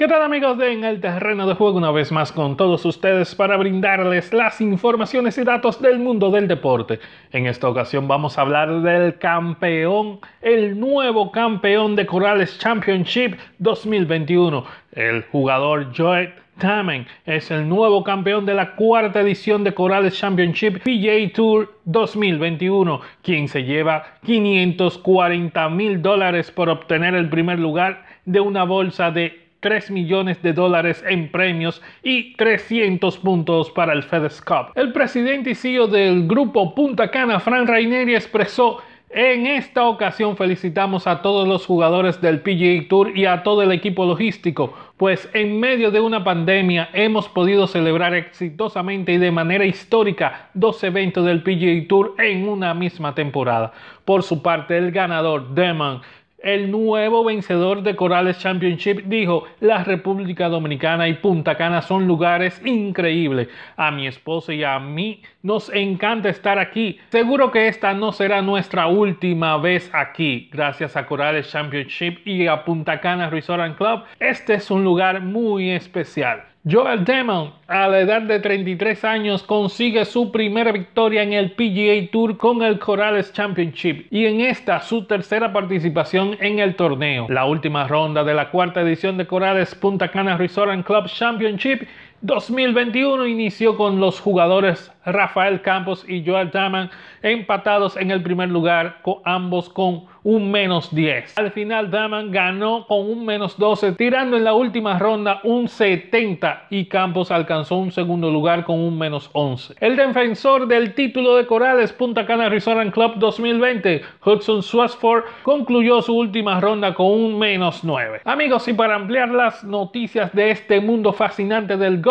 ¿Qué tal amigos de En el Terreno de Juego? Una vez más con todos ustedes para brindarles las informaciones y datos del mundo del deporte. En esta ocasión vamos a hablar del campeón, el nuevo campeón de Corales Championship 2021, el jugador Joe Tamen es el nuevo campeón de la cuarta edición de Corales Championship PGA Tour 2021, quien se lleva 540 mil dólares por obtener el primer lugar de una bolsa de 3 millones de dólares en premios y 300 puntos para el FedEx Cup. El presidente y CEO del grupo Punta Cana, Fran Raineri, expresó en esta ocasión felicitamos a todos los jugadores del PGA Tour y a todo el equipo logístico, pues en medio de una pandemia hemos podido celebrar exitosamente y de manera histórica dos eventos del PGA Tour en una misma temporada. Por su parte, el ganador Demon el nuevo vencedor de Corales Championship dijo, la República Dominicana y Punta Cana son lugares increíbles. A mi esposa y a mí nos encanta estar aquí. Seguro que esta no será nuestra última vez aquí. Gracias a Corales Championship y a Punta Cana Resort Club, este es un lugar muy especial. Joel Demon, a la edad de 33 años, consigue su primera victoria en el PGA Tour con el Corales Championship y en esta su tercera participación en el torneo. La última ronda de la cuarta edición de Corales Punta Cana Resort Club Championship 2021 inició con los jugadores Rafael Campos y Joel Daman empatados en el primer lugar, ambos con un menos 10. Al final Daman ganó con un menos 12, tirando en la última ronda un 70 y Campos alcanzó un segundo lugar con un menos 11. El defensor del título de Corales Punta Cana Resort Club 2020, Hudson Swansford, concluyó su última ronda con un menos 9. Amigos, y para ampliar las noticias de este mundo fascinante del golf,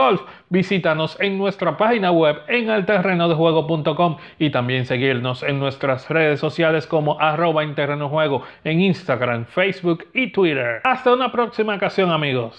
visítanos en nuestra página web en elterrenodejuego.com y también seguirnos en nuestras redes sociales como arroba en Instagram, Facebook y Twitter. Hasta una próxima ocasión amigos.